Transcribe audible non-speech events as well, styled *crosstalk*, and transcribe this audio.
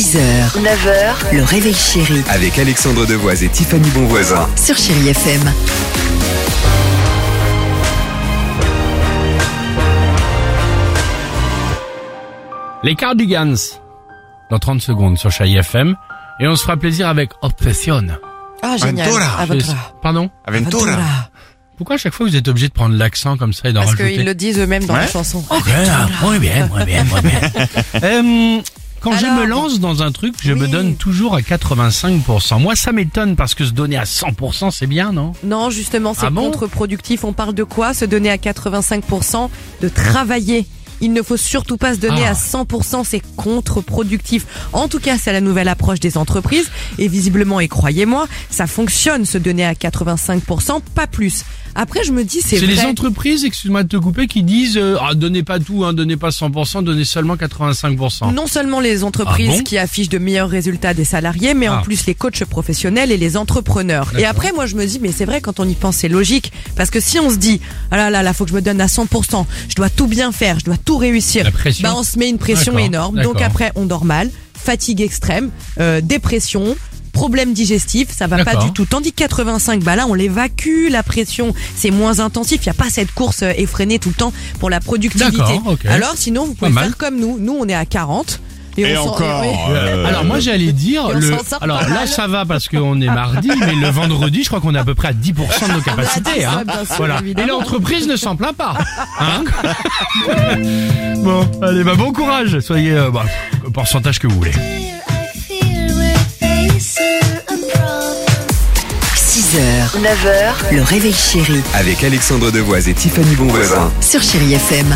6h, 9h, le réveil chéri Avec Alexandre Devoise et Tiffany Bonvoisin. sur Chérie FM. Les Cardigans, dans 30 secondes sur Chai FM. Et on se fera plaisir avec Obsession. Ah, génial. Aventura. Aventura. Pardon Aventura. Pourquoi à chaque fois vous êtes obligé de prendre l'accent comme ça et d'en Parce rajouter qu'ils le disent eux-mêmes dans la chanson. Ok, ah, Muy bien, muy bien, muy bien. *laughs* Euh, quand je me lance dans un truc, je me donne toujours à 85%. Moi, ça m'étonne parce que se donner à 100%, c'est bien, non? Non, justement, c'est Ah bon? contre-productif. On parle de quoi? Se donner à 85%, de travailler. Il ne faut surtout pas se donner Ah. à 100%, c'est contre-productif. En tout cas, c'est la nouvelle approche des entreprises. Et visiblement, et croyez-moi, ça fonctionne, se donner à 85%, pas plus. Après, je me dis, c'est C'est les entreprises, excuse-moi de te couper, qui disent euh, ah, donnez pas tout, hein, donnez pas 100%, donnez seulement 85%. Non seulement les entreprises Ah bon qui affichent de meilleurs résultats des salariés, mais en Ah. plus les coachs professionnels et les entrepreneurs. Et après, moi, je me dis, mais c'est vrai, quand on y pense, c'est logique. Parce que si on se dit, ah là là, là, faut que je me donne à 100%, je dois tout bien faire, je dois tout réussir, La pression. bah, on se met une pression énorme. Donc après, on dort mal, fatigue extrême, euh, dépression, problème digestif, ça va pas du tout. Tandis que 85, bah là, on l'évacue, la pression, c'est moins intensif, il y a pas cette course euh, effrénée tout le temps pour la productivité. Alors sinon, vous pouvez faire comme nous. Nous, on est à 40. Et on encore. oui. euh, *laughs* Alors moi j'allais dire le alors là ça va parce qu'on est mardi *laughs* mais le vendredi je crois qu'on est à peu près à 10% de nos *laughs* capacités ça, hein. bien sûr, Voilà. Et l'entreprise ne s'en plaint pas. Hein bon, allez bah bon courage, soyez euh, bah, le pourcentage que vous voulez. I feel we're facing a problem. 6h, 9h, le réveil chéri Avec Alexandre Devoise et Tiffany Bonvoisin. sur Chérie FM.